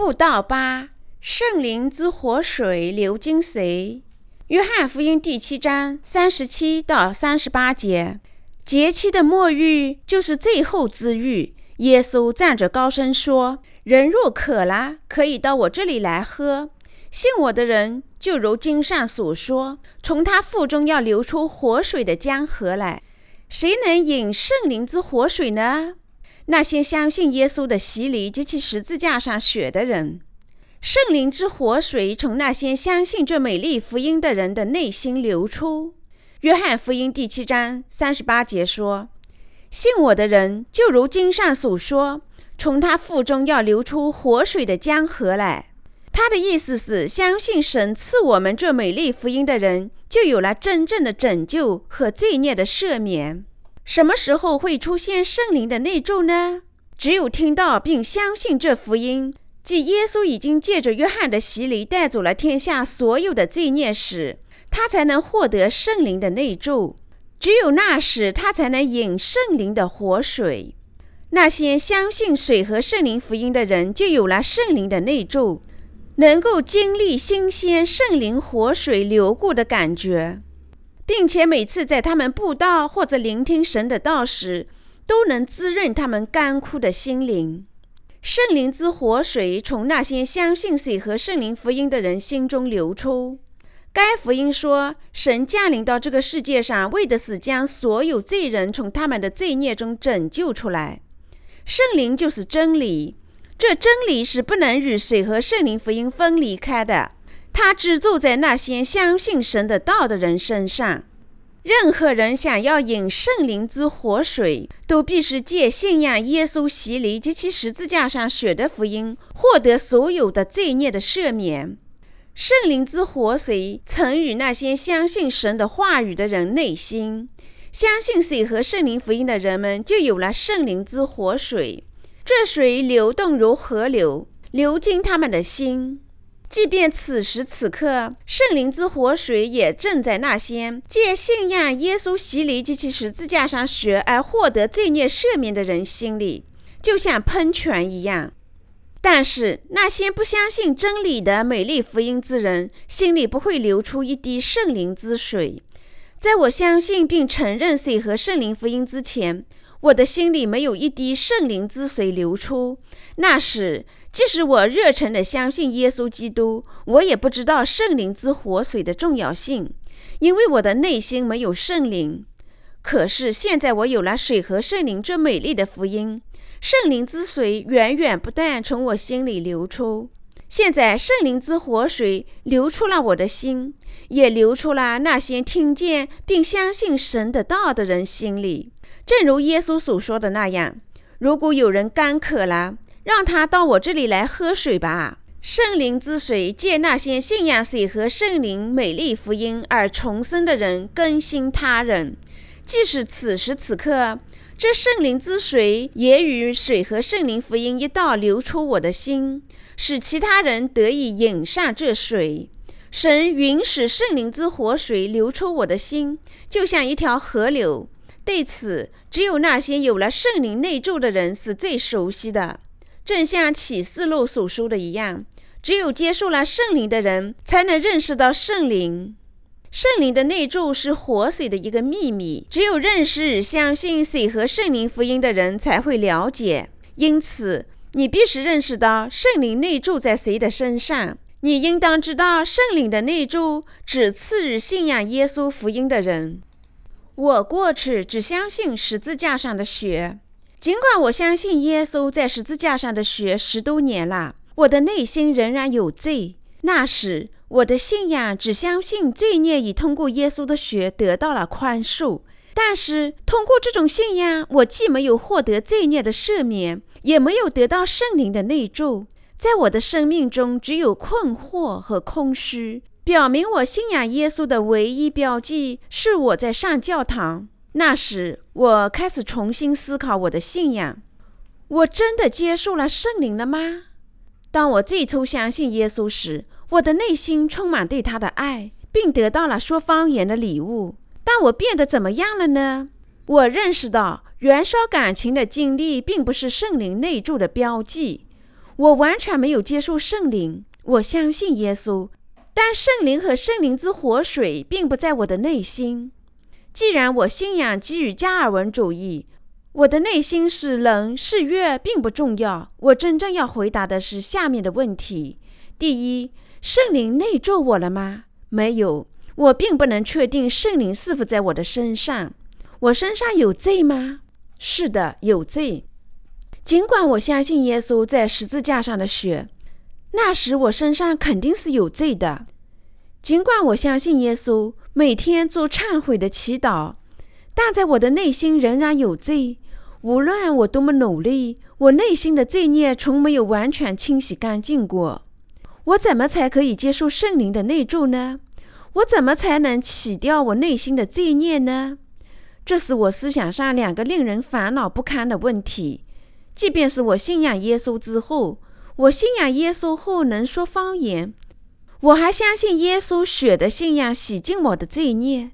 布道八，圣灵之活水流经谁？约翰福音第七章三十七到三十八节。节期的末日就是最后之日。耶稣站着高声说：“人若渴了，可以到我这里来喝。信我的人，就如经上所说，从他腹中要流出活水的江河来。谁能饮圣灵之活水呢？那些相信耶稣的洗礼及其十字架上血的人。圣灵之活水从那些相信这美丽福音的人的内心流出。”约翰福音第七章三十八节说：“信我的人，就如经上所说，从他腹中要流出活水的江河来。”他的意思是，相信神赐我们这美丽福音的人，就有了真正的拯救和罪孽的赦免。什么时候会出现圣灵的内住呢？只有听到并相信这福音，即耶稣已经借着约翰的洗礼带走了天下所有的罪孽时。他才能获得圣灵的内住，只有那时，他才能饮圣灵的活水。那些相信水和圣灵福音的人，就有了圣灵的内住，能够经历新鲜圣灵活水流过的感觉，并且每次在他们布道或者聆听神的道时，都能滋润他们干枯的心灵。圣灵之活水从那些相信水和圣灵福音的人心中流出。该福音说，神降临到这个世界上，为的是将所有罪人从他们的罪孽中拯救出来。圣灵就是真理，这真理是不能与水和圣灵福音分离开的。他只住在那些相信神的道的人身上。任何人想要饮圣灵之活水，都必须借信仰耶稣洗礼及其十字架上血的福音，获得所有的罪孽的赦免。圣灵之活水曾与那些相信神的话语的人内心，相信水和圣灵福音的人们就有了圣灵之活水。这水流动如河流，流进他们的心。即便此时此刻，圣灵之活水也正在那些借信仰耶稣洗礼及其十字架上血而获得罪孽赦免的人心里，就像喷泉一样。但是那些不相信真理的美丽福音之人，心里不会流出一滴圣灵之水。在我相信并承认水和圣灵福音之前，我的心里没有一滴圣灵之水流出。那时，即使我热诚地相信耶稣基督，我也不知道圣灵之活水的重要性，因为我的内心没有圣灵。可是现在，我有了水和圣灵这美丽的福音。圣灵之水源源不断从我心里流出。现在，圣灵之活水流出了我的心，也流出了那些听见并相信神的道的人心里。正如耶稣所说的那样：“如果有人干渴了，让他到我这里来喝水吧。”圣灵之水借那些信仰水和圣灵美丽福音而重生的人更新他人。即使此时此刻。这圣灵之水也与水和圣灵福音一道流出我的心，使其他人得以饮上这水。神允许圣灵之活水流出我的心，就像一条河流。对此，只有那些有了圣灵内住的人是最熟悉的。正像启示录所说的一样，只有接受了圣灵的人，才能认识到圣灵。圣灵的内住是活水的一个秘密，只有认识、相信水和圣灵福音的人才会了解。因此，你必须认识到圣灵内住在谁的身上。你应当知道，圣灵的内住只赐予信仰耶稣福音的人。我过去只相信十字架上的血，尽管我相信耶稣在十字架上的血十多年了，我的内心仍然有罪。那时。我的信仰只相信罪孽已通过耶稣的血得到了宽恕，但是通过这种信仰，我既没有获得罪孽的赦免，也没有得到圣灵的内住。在我的生命中，只有困惑和空虚。表明我信仰耶稣的唯一标记是我在上教堂。那时，我开始重新思考我的信仰：我真的接受了圣灵了吗？当我最初相信耶稣时，我的内心充满对他的爱，并得到了说方言的礼物。但我变得怎么样了呢？我认识到，燃烧感情的经历并不是圣灵内住的标记。我完全没有接受圣灵，我相信耶稣，但圣灵和圣灵之活水并不在我的内心。既然我信仰基于加尔文主义，我的内心是冷是热并不重要。我真正要回答的是下面的问题：第一，圣灵内住我了吗？没有，我并不能确定圣灵是否在我的身上。我身上有罪吗？是的，有罪。尽管我相信耶稣在十字架上的血，那时我身上肯定是有罪的。尽管我相信耶稣每天做忏悔的祈祷，但在我的内心仍然有罪。无论我多么努力，我内心的罪孽从没有完全清洗干净过。我怎么才可以接受圣灵的内住呢？我怎么才能洗掉我内心的罪孽呢？这是我思想上两个令人烦恼不堪的问题。即便是我信仰耶稣之后，我信仰耶稣后能说方言，我还相信耶稣血的信仰洗净我的罪孽。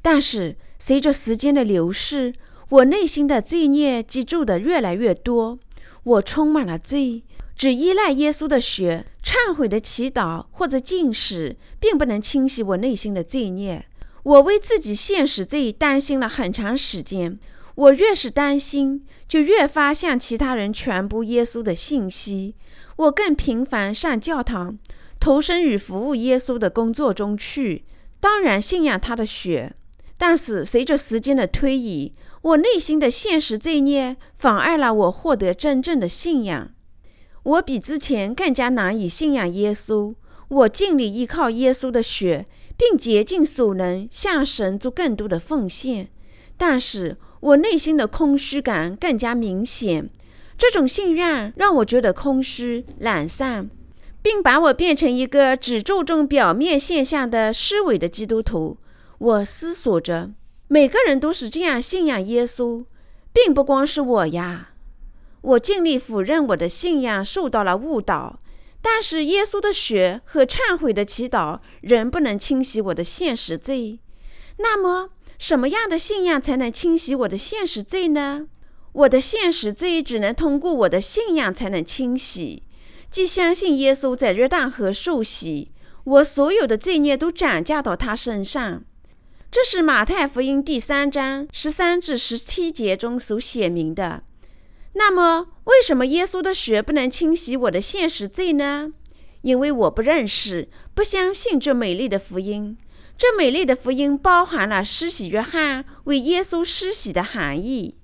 但是随着时间的流逝，我内心的罪孽积住的越来越多，我充满了罪。只依赖耶稣的血、忏悔的祈祷或者禁食，并不能清洗我内心的罪孽。我为自己现实罪担心了很长时间。我越是担心，就越发向其他人传播耶稣的信息。我更频繁上教堂，投身于服务耶稣的工作中去。当然，信仰他的血。但是，随着时间的推移，我内心的现实罪孽妨碍了我获得真正的信仰。我比之前更加难以信仰耶稣。我尽力依靠耶稣的血，并竭尽所能向神做更多的奉献。但是，我内心的空虚感更加明显，这种信任让我觉得空虚、懒散，并把我变成一个只注重表面现象的虚伪的基督徒。我思索着，每个人都是这样信仰耶稣，并不光是我呀。我尽力否认我的信仰受到了误导，但是耶稣的血和忏悔的祈祷仍不能清洗我的现实罪。那么？什么样的信仰才能清洗我的现实罪呢？我的现实罪只能通过我的信仰才能清洗，即相信耶稣在约旦河受洗，我所有的罪孽都转嫁到他身上。这是马太福音第三章十三至十七节中所写明的。那么，为什么耶稣的血不能清洗我的现实罪呢？因为我不认识、不相信这美丽的福音。这美丽的福音包含了施洗约翰为耶稣施洗的含义，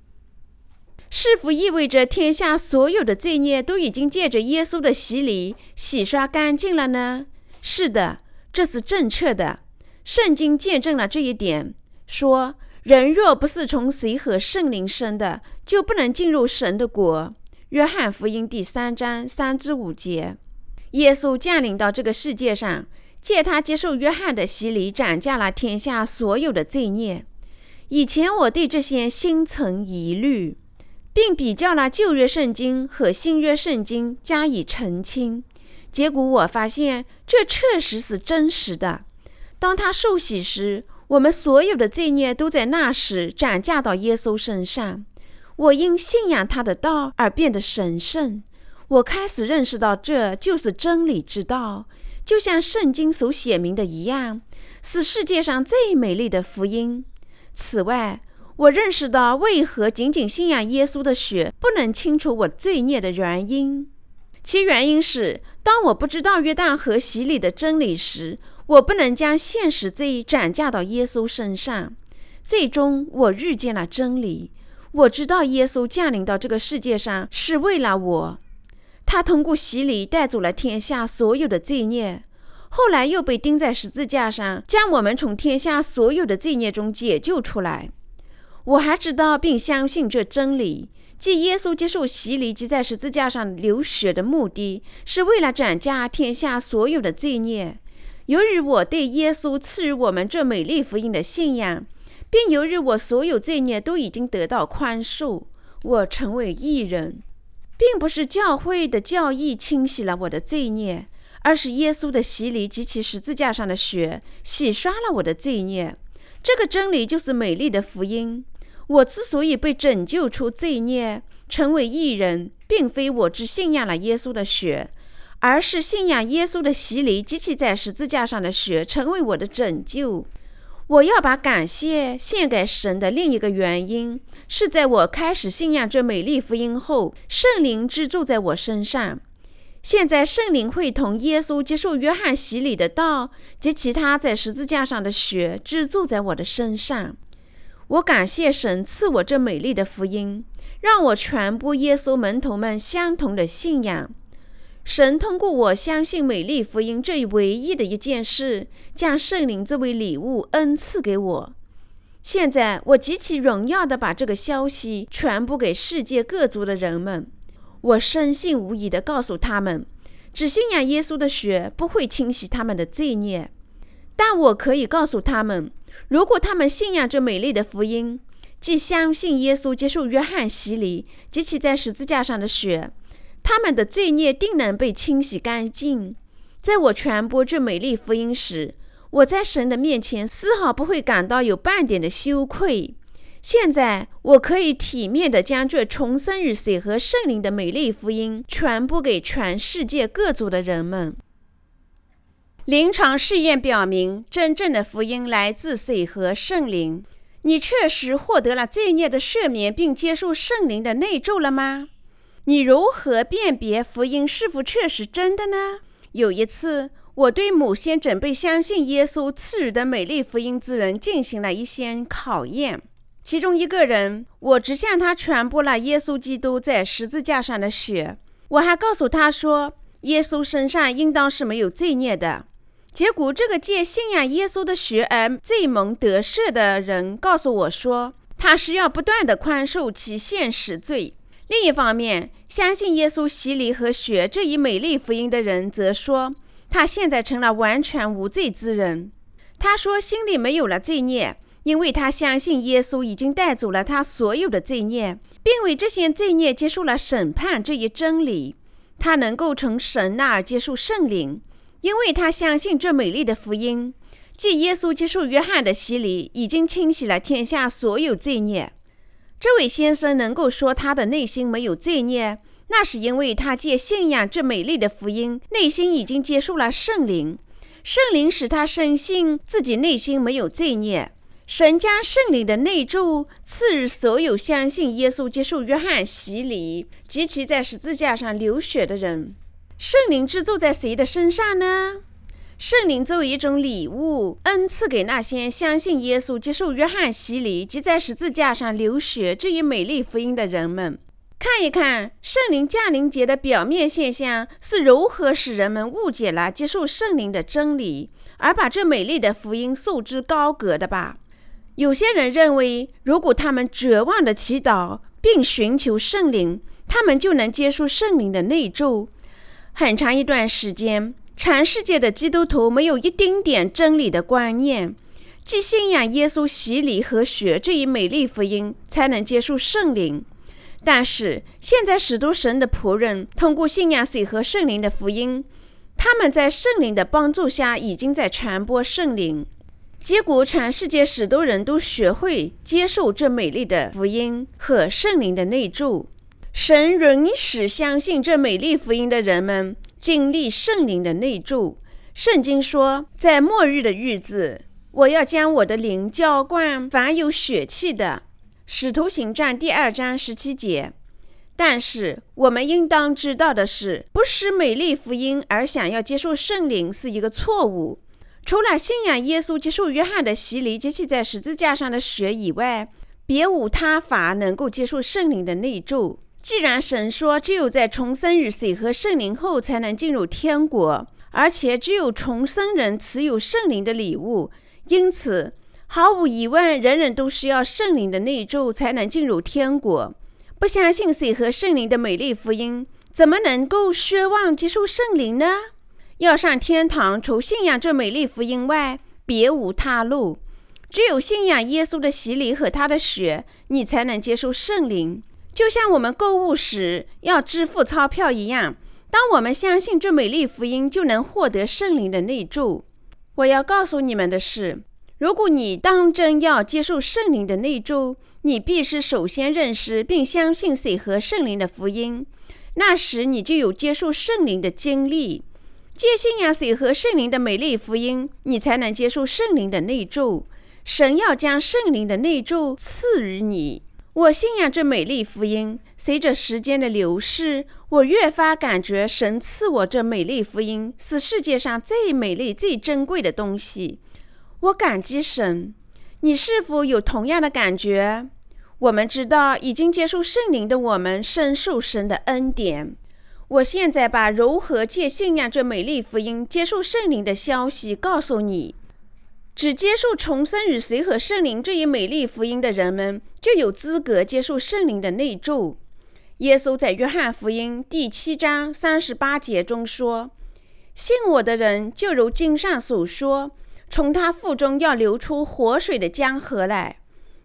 是否意味着天下所有的罪孽都已经借着耶稣的洗礼洗刷干净了呢？是的，这是正确的。圣经见证了这一点，说人若不是从水和圣灵生的，就不能进入神的国。约翰福音第三章三至五节，耶稣降临到这个世界上。借他接受约翰的洗礼，斩下了天下所有的罪孽。以前我对这些心存疑虑，并比较了旧约圣经和新约圣经加以澄清。结果我发现这确实是真实的。当他受洗时，我们所有的罪孽都在那时转嫁到耶稣身上。我因信仰他的道而变得神圣。我开始认识到，这就是真理之道。就像圣经所写明的一样，是世界上最美丽的福音。此外，我认识到为何仅仅信仰耶稣的血不能清除我罪孽的原因。其原因是，当我不知道约旦河洗礼的真理时，我不能将现实罪转嫁到耶稣身上。最终，我遇见了真理。我知道耶稣降临到这个世界上是为了我。他通过洗礼带走了天下所有的罪孽，后来又被钉在十字架上，将我们从天下所有的罪孽中解救出来。我还知道并相信这真理，即耶稣接受洗礼及在十字架上流血的目的是为了转嫁天下所有的罪孽。由于我对耶稣赐予我们这美丽福音的信仰，并由于我所有罪孽都已经得到宽恕，我成为义人。并不是教会的教义清洗了我的罪孽，而是耶稣的洗礼及其十字架上的血洗刷了我的罪孽。这个真理就是美丽的福音。我之所以被拯救出罪孽，成为义人，并非我只信仰了耶稣的血，而是信仰耶稣的洗礼及其在十字架上的血成为我的拯救。我要把感谢献给神的另一个原因，是在我开始信仰这美丽福音后，圣灵之住在我身上。现在圣灵会同耶稣接受约翰洗礼的道及其他在十字架上的血居住在我的身上。我感谢神赐我这美丽的福音，让我传播耶稣门徒们相同的信仰。神通过我相信美丽福音这一唯一的一件事，将圣灵作为礼物恩赐给我。现在我极其荣耀地把这个消息传播给世界各族的人们。我深信无疑地告诉他们，只信仰耶稣的血不会清洗他们的罪孽。但我可以告诉他们，如果他们信仰这美丽的福音，即相信耶稣接受约翰洗礼及其在十字架上的血，他们的罪孽定能被清洗干净。在我传播这美丽福音时，我在神的面前丝毫不会感到有半点的羞愧。现在我可以体面地将这重生于水和圣灵的美丽福音传播给全世界各族的人们。临床试验表明，真正的福音来自水和圣灵。你确实获得了罪孽的赦免，并接受圣灵的内住了吗？你如何辨别福音是否确实真的呢？有一次，我对某些准备相信耶稣赐予的美丽福音之人进行了一些考验。其中一个人，我只向他传播了耶稣基督在十字架上的血。我还告诉他说，耶稣身上应当是没有罪孽的。结果，这个借信仰耶稣的血而罪蒙得赦的人告诉我说，他是要不断的宽恕其现实罪。另一方面，相信耶稣洗礼和血这一美丽福音的人则说，他现在成了完全无罪之人。他说，心里没有了罪孽。因为他相信耶稣已经带走了他所有的罪孽，并为这些罪孽接受了审判这一真理，他能够从神那儿接受圣灵。因为他相信这美丽的福音，即耶稣接受约翰的洗礼，已经清洗了天下所有罪孽。这位先生能够说他的内心没有罪孽，那是因为他借信仰这美丽的福音，内心已经接受了圣灵，圣灵使他深信自己内心没有罪孽。神将圣灵的内住赐予所有相信耶稣、接受约翰洗礼及其在十字架上流血的人。圣灵之住在谁的身上呢？圣灵作为一种礼物，恩赐给那些相信耶稣、接受约翰洗礼及在十字架上流血这一美丽福音的人们。看一看圣灵降临节的表面现象是如何使人们误解了接受圣灵的真理，而把这美丽的福音束之高阁的吧。有些人认为，如果他们绝望的祈祷并寻求圣灵，他们就能接受圣灵的内助。很长一段时间，全世界的基督徒没有一丁点真理的观念，即信仰耶稣洗礼和血这一美丽福音，才能接受圣灵。但是现在，使徒神的仆人通过信仰水和圣灵的福音，他们在圣灵的帮助下，已经在传播圣灵。结果，全世界许多人都学会接受这美丽的福音和圣灵的内住。神允许相信这美丽福音的人们经历圣灵的内住。圣经说，在末日的日子，我要将我的灵浇灌凡有血气的。使徒行传第二章十七节。但是，我们应当知道的是，不是美丽福音而想要接受圣灵是一个错误。除了信仰耶稣、接受约翰的洗礼及其在十字架上的血以外，别无他法能够接受圣灵的内住。既然神说只有在重生于水和圣灵后才能进入天国，而且只有重生人持有圣灵的礼物，因此毫无疑问，人人都需要圣灵的内住才能进入天国。不相信水和圣灵的美丽福音，怎么能够奢望接受圣灵呢？要上天堂，除信仰这美丽福音外，别无他路。只有信仰耶稣的洗礼和他的血，你才能接受圣灵。就像我们购物时要支付钞票一样，当我们相信这美丽福音，就能获得圣灵的内住。我要告诉你们的是，如果你当真要接受圣灵的内助，你必须首先认识并相信水和圣灵的福音。那时，你就有接受圣灵的经历。借信仰水和圣灵的美丽福音，你才能接受圣灵的内助。神要将圣灵的内助赐予你。我信仰这美丽福音。随着时间的流逝，我越发感觉神赐我这美丽福音是世界上最美丽、最珍贵的东西。我感激神。你是否有同样的感觉？我们知道，已经接受圣灵的我们深受神的恩典。我现在把如何借信仰这美丽福音接受圣灵的消息告诉你。只接受重生与随和圣灵这一美丽福音的人们，就有资格接受圣灵的内助。耶稣在约翰福音第七章三十八节中说：“信我的人，就如经上所说，从他腹中要流出活水的江河来。”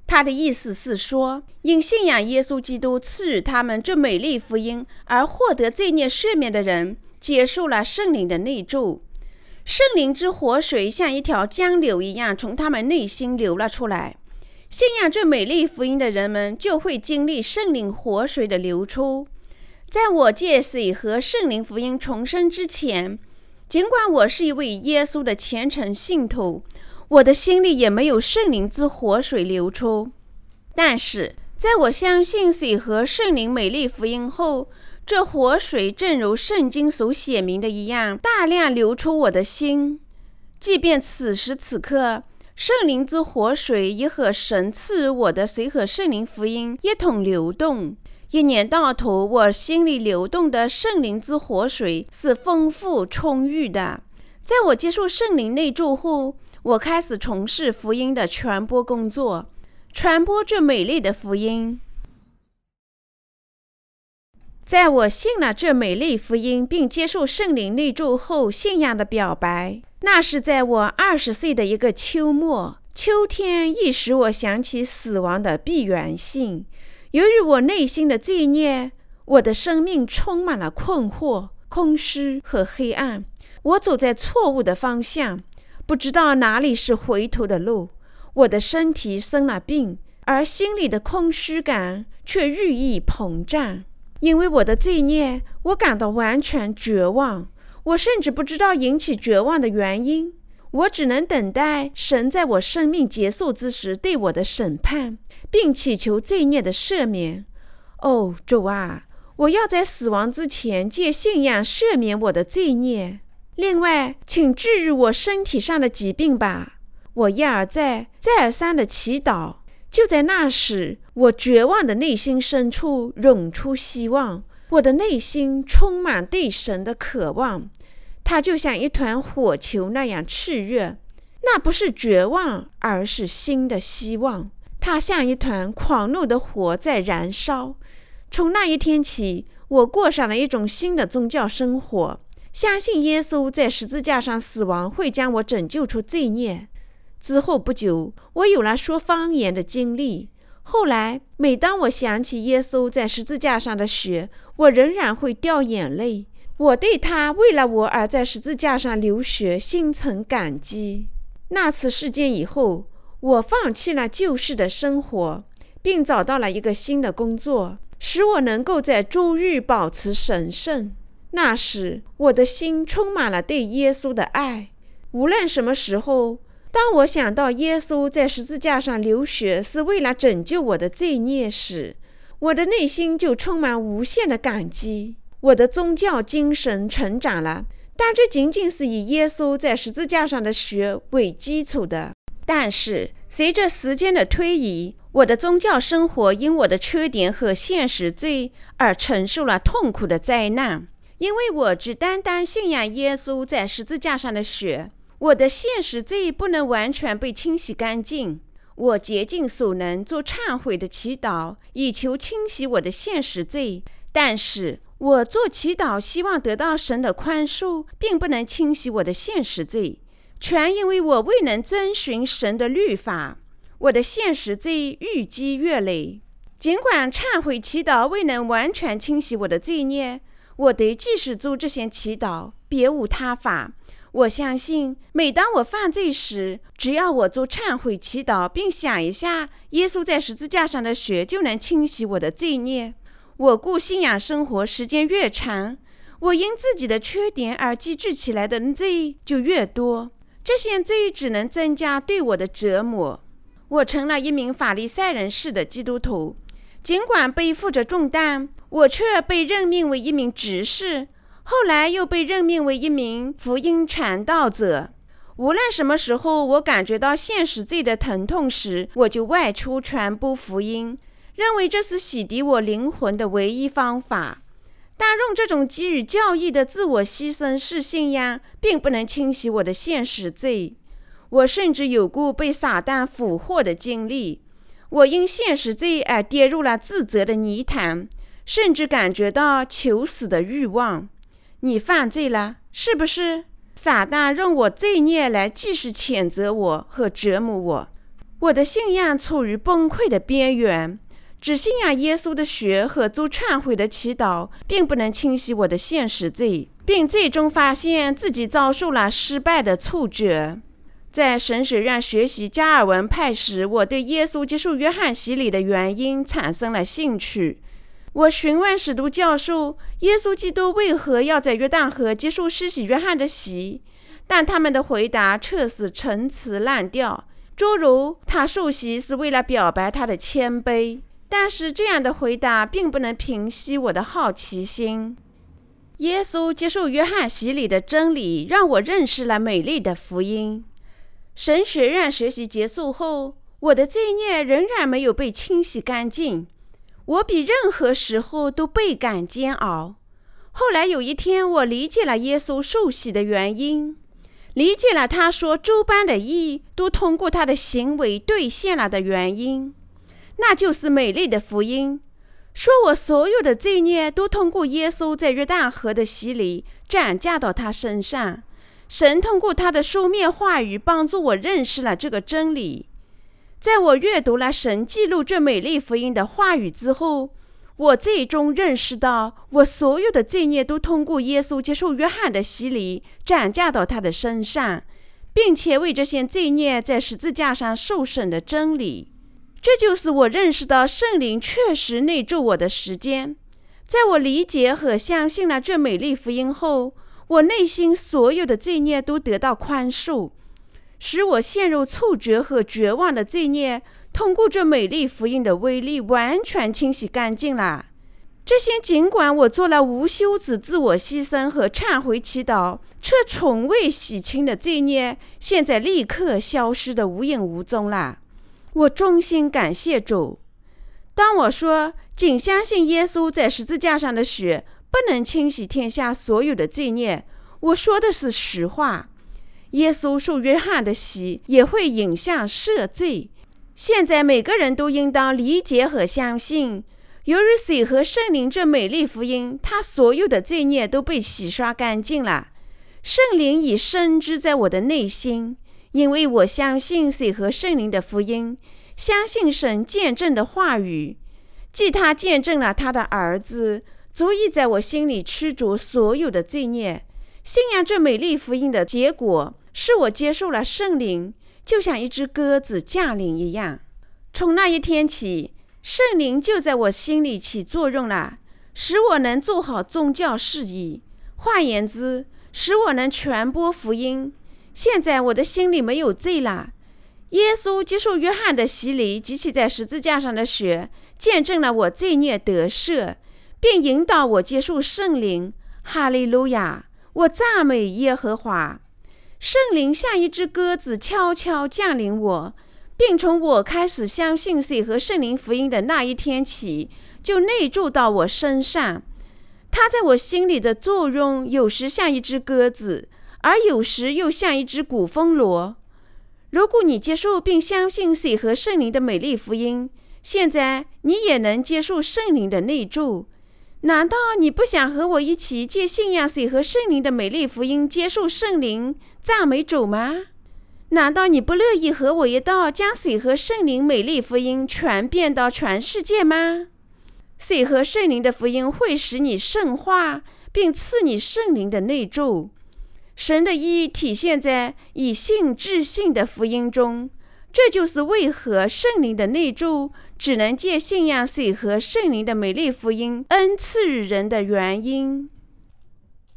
他的意思是说，因信仰耶稣基督赐予他们这美丽福音而获得罪孽赦免的人，接受了圣灵的内助。圣灵之活水像一条江流一样从他们内心流了出来。信仰这美丽福音的人们就会经历圣灵活水的流出。在我借水和圣灵福音重生之前，尽管我是一位耶稣的虔诚信徒。我的心里也没有圣灵之活水流出，但是在我相信水和圣灵美丽福音后，这活水正如圣经所写明的一样，大量流出我的心。即便此时此刻，圣灵之活水也和神赐予我的水和圣灵福音一同流动。一年到头，我心里流动的圣灵之活水是丰富充裕的。在我接受圣灵内住后，我开始从事福音的传播工作，传播这美丽的福音。在我信了这美丽福音，并接受圣灵内住后，信仰的表白，那是在我二十岁的一个秋末。秋天亦使我想起死亡的必然性。由于我内心的罪孽，我的生命充满了困惑、空虚和黑暗。我走在错误的方向。不知道哪里是回头的路，我的身体生了病，而心里的空虚感却日益膨胀。因为我的罪孽，我感到完全绝望。我甚至不知道引起绝望的原因。我只能等待神在我生命结束之时对我的审判，并祈求罪孽的赦免。哦，主啊，我要在死亡之前借信仰赦免我的罪孽。另外，请治愈我身体上的疾病吧！我一而再、再而三的祈祷。就在那时，我绝望的内心深处涌出希望。我的内心充满对神的渴望，它就像一团火球那样炽热。那不是绝望，而是新的希望。它像一团狂怒的火在燃烧。从那一天起，我过上了一种新的宗教生活。相信耶稣在十字架上死亡会将我拯救出罪孽。之后不久，我有了说方言的经历。后来，每当我想起耶稣在十字架上的血，我仍然会掉眼泪。我对他为了我而在十字架上流血心存感激。那次事件以后，我放弃了旧式的生活，并找到了一个新的工作，使我能够在周日保持神圣。那时，我的心充满了对耶稣的爱。无论什么时候，当我想到耶稣在十字架上流血是为了拯救我的罪孽时，我的内心就充满无限的感激。我的宗教精神成长了，但这仅仅是以耶稣在十字架上的血为基础的。但是，随着时间的推移，我的宗教生活因我的缺点和现实罪而承受了痛苦的灾难。因为我只单单信仰耶稣在十字架上的血，我的现实罪不能完全被清洗干净。我竭尽所能做忏悔的祈祷，以求清洗我的现实罪。但是我做祈祷，希望得到神的宽恕，并不能清洗我的现实罪，全因为我未能遵循神的律法。我的现实罪日积月累，尽管忏悔祈祷未能完全清洗我的罪孽。我得继续做这些祈祷，别无他法。我相信，每当我犯罪时，只要我做忏悔祈祷，并想一下耶稣在十字架上的血，就能清洗我的罪孽。我过信仰生活时间越长，我因自己的缺点而积聚起来的罪就越多。这些罪只能增加对我的折磨。我成了一名法利赛人式的基督徒，尽管背负着重担，我却被任命为一名执事。后来又被任命为一名福音传道者。无论什么时候我感觉到现实罪的疼痛时，我就外出传播福音，认为这是洗涤我灵魂的唯一方法。但用这种给予教义的自我牺牲式信仰，并不能清洗我的现实罪。我甚至有过被撒旦俘获的经历。我因现实罪而跌入了自责的泥潭，甚至感觉到求死的欲望。你犯罪了，是不是？撒旦用我罪孽来继续谴责我和折磨我。我的信仰处于崩溃的边缘，只信仰耶稣的血和做忏悔的祈祷，并不能清洗我的现实罪，并最终发现自己遭受了失败的挫折。在神学院学习加尔文派时，我对耶稣接受约翰洗礼的原因产生了兴趣。我询问使徒教授：“耶稣基督为何要在约旦河接受施洗约翰的洗？”但他们的回答却是陈词滥调，诸如他受洗是为了表白他的谦卑。但是这样的回答并不能平息我的好奇心。耶稣接受约翰洗礼的真理让我认识了美丽的福音。神学院学习结束后，我的罪孽仍然没有被清洗干净。我比任何时候都倍感煎熬。后来有一天，我理解了耶稣受洗的原因，理解了他说诸般的义都通过他的行为兑现了的原因，那就是美丽的福音，说我所有的罪孽都通过耶稣在约旦河的洗礼转嫁到他身上。神通过他的书面话语帮助我认识了这个真理。在我阅读了神记录这美丽福音的话语之后，我最终认识到，我所有的罪孽都通过耶稣接受约翰的洗礼转嫁到他的身上，并且为这些罪孽在十字架上受审的真理。这就是我认识到圣灵确实内住我的时间。在我理解和相信了这美丽福音后，我内心所有的罪孽都得到宽恕。使我陷入挫折和绝望的罪孽，通过这美丽福音的威力，完全清洗干净了。这些尽管我做了无休止自我牺牲和忏悔祈祷，却从未洗清的罪孽，现在立刻消失得无影无踪了。我衷心感谢主。当我说仅相信耶稣在十字架上的血不能清洗天下所有的罪孽，我说的是实话。耶稣受约翰的洗也会影响赦罪。现在每个人都应当理解和相信，由于水和圣灵这美丽福音，他所有的罪孽都被洗刷干净了。圣灵已深知在我的内心，因为我相信水和圣灵的福音，相信神见证的话语，即他见证了他的儿子，足以在我心里驱逐所有的罪孽。信仰这美丽福音的结果。是我接受了圣灵，就像一只鸽子降临一样。从那一天起，圣灵就在我心里起作用了，使我能做好宗教事宜。换言之，使我能传播福音。现在我的心里没有罪了。耶稣接受约翰的洗礼及其在十字架上的血，见证了我罪孽得赦，并引导我接受圣灵。哈利路亚！我赞美耶和华。圣灵像一只鸽子悄悄降临我，并从我开始相信水和圣灵福音的那一天起，就内住到我身上。它在我心里的作用，有时像一只鸽子，而有时又像一只古风螺。如果你接受并相信水和圣灵的美丽福音，现在你也能接受圣灵的内住。难道你不想和我一起借信仰水和圣灵的美丽福音，接受圣灵？赞美主吗？难道你不乐意和我一道将水和圣灵美丽福音传遍到全世界吗？水和圣灵的福音会使你圣化，并赐你圣灵的内住。神的意义体现在以信治信的福音中。这就是为何圣灵的内住只能借信仰水和圣灵的美丽福音恩赐予人的原因。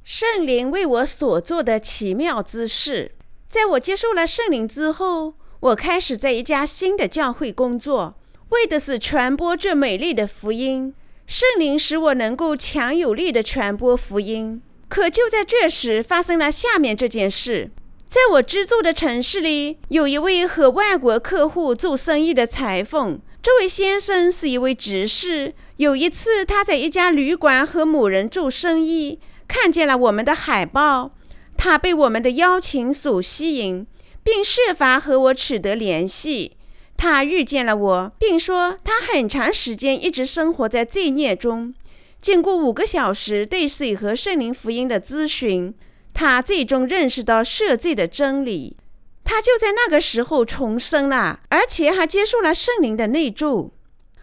圣灵为我所做的奇妙之事，在我接受了圣灵之后，我开始在一家新的教会工作，为的是传播这美丽的福音。圣灵使我能够强有力的传播福音。可就在这时，发生了下面这件事。在我居住的城市里，有一位和外国客户做生意的裁缝。这位先生是一位执事。有一次，他在一家旅馆和某人做生意，看见了我们的海报。他被我们的邀请所吸引，并设法和我取得联系。他遇见了我，并说他很长时间一直生活在罪孽中。经过五个小时对水和圣灵福音的咨询。他最终认识到赦罪的真理，他就在那个时候重生了，而且还接受了圣灵的内住。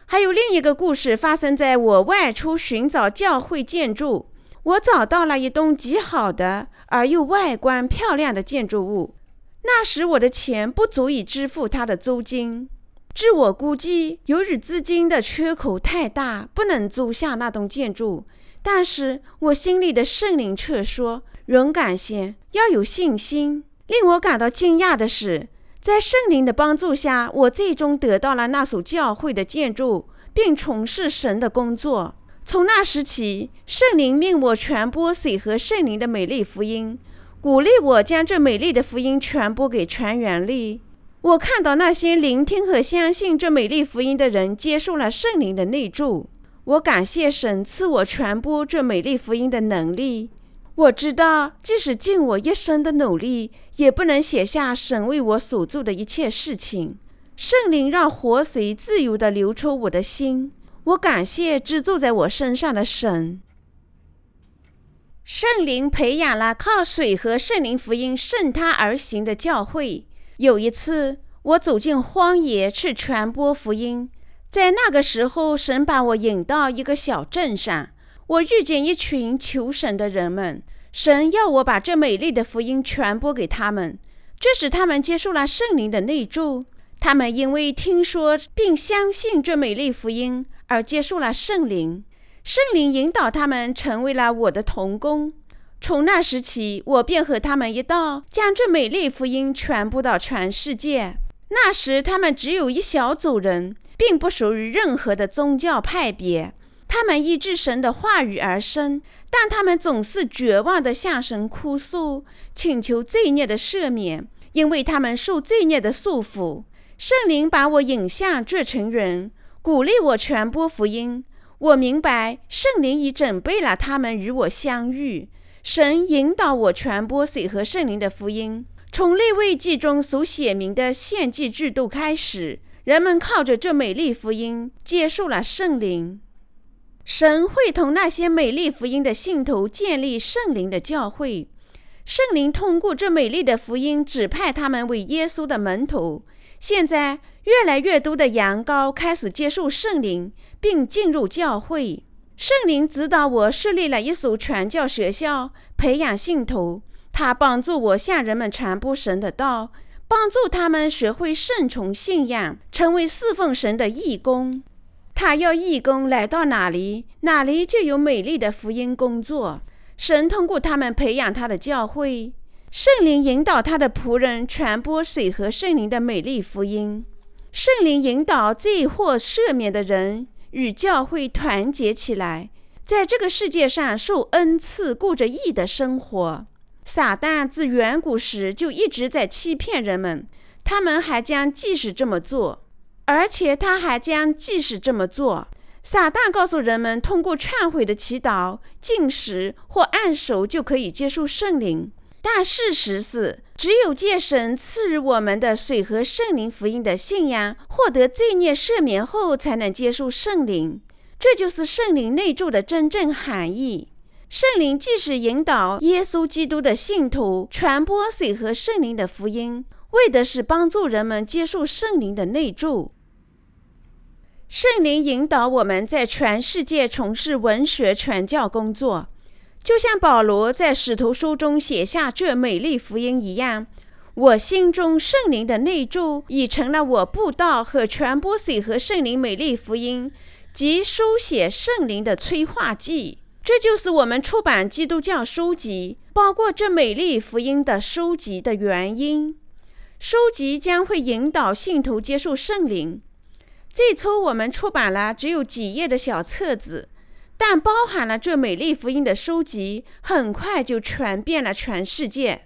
还有另一个故事发生在我外出寻找教会建筑，我找到了一栋极好的而又外观漂亮的建筑物。那时我的钱不足以支付它的租金，据我估计，由于资金的缺口太大，不能租下那栋建筑。但是我心里的圣灵却说。勇敢些，要有信心。令我感到惊讶的是，在圣灵的帮助下，我最终得到了那所教会的建筑，并从事神的工作。从那时起，圣灵命我传播水和圣灵的美丽福音，鼓励我将这美丽的福音传播给全人类。我看到那些聆听和相信这美丽福音的人接受了圣灵的内助。我感谢神赐我传播这美丽福音的能力。我知道，即使尽我一生的努力，也不能写下神为我所做的一切事情。圣灵让活水自由地流出我的心。我感谢居住在我身上的神。圣灵培养了靠水和圣灵福音顺他而行的教会。有一次，我走进荒野去传播福音，在那个时候，神把我引到一个小镇上。我遇见一群求神的人们，神要我把这美丽的福音传播给他们，这使他们接受了圣灵的内助。他们因为听说并相信这美丽福音而接受了圣灵，圣灵引导他们成为了我的童工。从那时起，我便和他们一道将这美丽福音传播到全世界。那时，他们只有一小组人，并不属于任何的宗教派别。他们依据神的话语而生，但他们总是绝望地向神哭诉，请求罪孽的赦免，因为他们受罪孽的束缚。圣灵把我引向这群人，鼓励我传播福音。我明白圣灵已准备了他们与我相遇。神引导我传播水和圣灵的福音。从立位记中所写明的献祭制度开始，人们靠着这美丽福音接受了圣灵。神会同那些美丽福音的信徒建立圣灵的教会。圣灵通过这美丽的福音指派他们为耶稣的门徒。现在，越来越多的羊羔开始接受圣灵，并进入教会。圣灵指导我设立了一所传教学校，培养信徒。他帮助我向人们传播神的道，帮助他们学会顺从信仰，成为侍奉神的义工。他要义工来到哪里，哪里就有美丽的福音工作。神通过他们培养他的教会，圣灵引导他的仆人传播水和圣灵的美丽福音。圣灵引导罪或赦免的人与教会团结起来，在这个世界上受恩赐，过着义的生活。撒旦自远古时就一直在欺骗人们，他们还将继续这么做。而且他还将继续这么做。撒旦告诉人们，通过忏悔的祈祷、进食或按手就可以接受圣灵。但事实是，只有借神赐予我们的水和圣灵福音的信仰，获得罪孽赦免后，才能接受圣灵。这就是圣灵内住的真正含义。圣灵既是引导耶稣基督的信徒传播水和圣灵的福音，为的是帮助人们接受圣灵的内住。圣灵引导我们在全世界从事文学传教工作。就像保罗在使徒书中写下这美丽福音一样，我心中圣灵的内住已成了我布道和传播水和圣灵美丽福音及书写圣灵的催化剂。这就是我们出版基督教书籍，包括这美丽福音的书籍的原因。书籍将会引导信徒接受圣灵。最初我们出版了只有几页的小册子。但包含了这美丽福音的书籍，很快就传遍了全世界。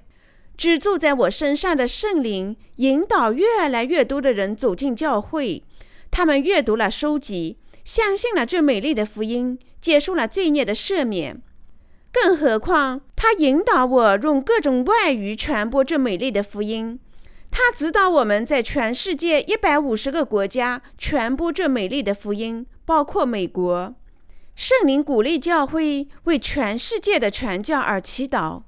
只住在我身上的圣灵，引导越来越多的人走进教会。他们阅读了书籍，相信了这美丽的福音，接受了罪孽的赦免。更何况，他引导我用各种外语传播这美丽的福音。他指导我们在全世界一百五十个国家传播这美丽的福音，包括美国。圣灵鼓励教会为全世界的传教而祈祷，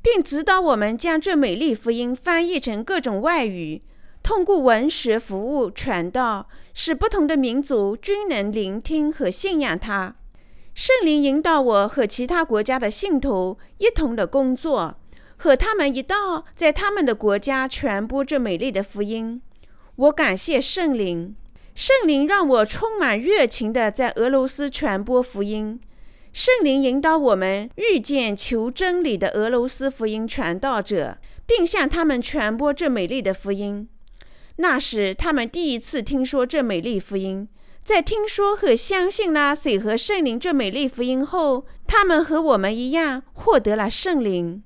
并指导我们将这美丽福音翻译成各种外语，通过文学服务传道，使不同的民族均能聆听和信仰它。圣灵引导我和其他国家的信徒一同的工作，和他们一道在他们的国家传播这美丽的福音。我感谢圣灵。圣灵让我充满热情地在俄罗斯传播福音。圣灵引导我们遇见求真理的俄罗斯福音传道者，并向他们传播这美丽的福音。那时，他们第一次听说这美丽福音。在听说和相信了水和圣灵这美丽福音后，他们和我们一样获得了圣灵。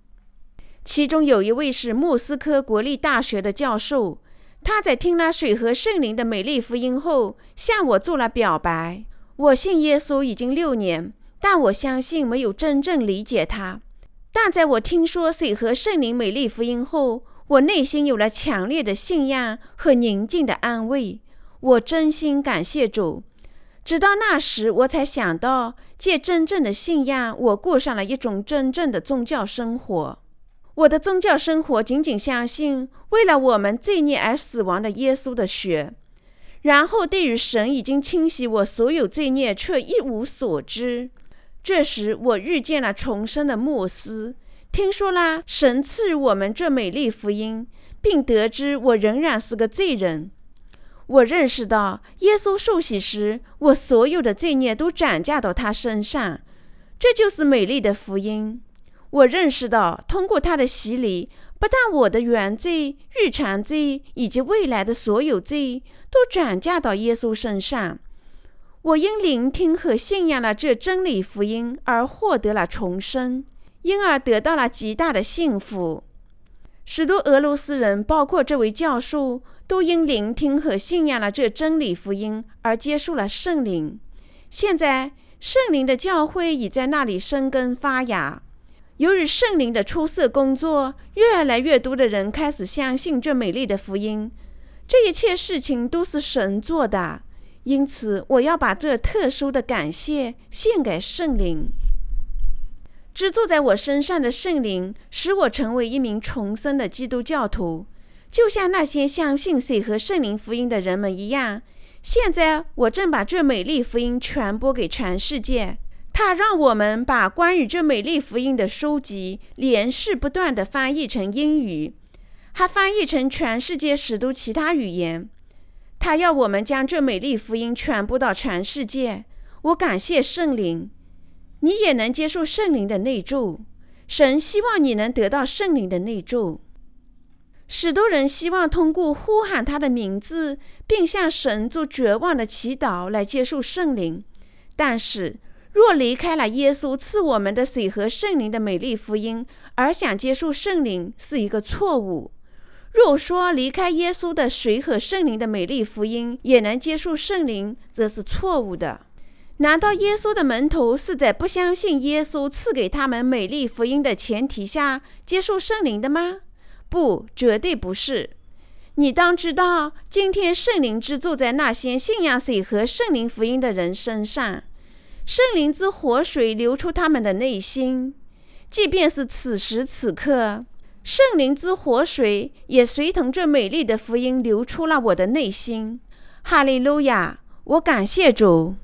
其中有一位是莫斯科国立大学的教授。他在听了水和圣灵的美丽福音后，向我做了表白。我信耶稣已经六年，但我相信没有真正理解他。但在我听说水和圣灵美丽福音后，我内心有了强烈的信仰和宁静的安慰。我真心感谢主。直到那时，我才想到，借真正的信仰，我过上了一种真正的宗教生活。我的宗教生活仅仅相信为了我们罪孽而死亡的耶稣的血，然后对于神已经清洗我所有罪孽却一无所知。这时我遇见了重生的牧师，听说了神赐予我们这美丽福音，并得知我仍然是个罪人。我认识到耶稣受洗时，我所有的罪孽都转嫁到他身上，这就是美丽的福音。我认识到，通过他的洗礼，不但我的原罪、预传罪以及未来的所有罪都转嫁到耶稣身上。我因聆听和信仰了这真理福音而获得了重生，因而得到了极大的幸福。许多俄罗斯人，包括这位教授，都因聆听和信仰了这真理福音而接受了圣灵。现在，圣灵的教会已在那里生根发芽。由于圣灵的出色工作，越来越多的人开始相信这美丽的福音。这一切事情都是神做的，因此我要把这特殊的感谢献给圣灵。居住在我身上的圣灵，使我成为一名重生的基督教徒，就像那些相信水和圣灵福音的人们一样。现在，我正把这美丽福音传播给全世界。他让我们把关于这美丽福音的书籍连续不断地翻译成英语，还翻译成全世界许多其他语言。他要我们将这美丽福音传播到全世界。我感谢圣灵，你也能接受圣灵的内助。神希望你能得到圣灵的内助。许多人希望通过呼喊他的名字，并向神做绝望的祈祷来接受圣灵，但是。若离开了耶稣赐我们的水和圣灵的美丽福音，而想接受圣灵，是一个错误。若说离开耶稣的水和圣灵的美丽福音，也能接受圣灵，则是错误的。难道耶稣的门徒是在不相信耶稣赐给他们美丽福音的前提下接受圣灵的吗？不，绝对不是。你当知道，今天圣灵之住在那些信仰水和圣灵福音的人身上。圣灵之活水流出他们的内心，即便是此时此刻，圣灵之活水也随同这美丽的福音流出了我的内心。哈利路亚！我感谢主。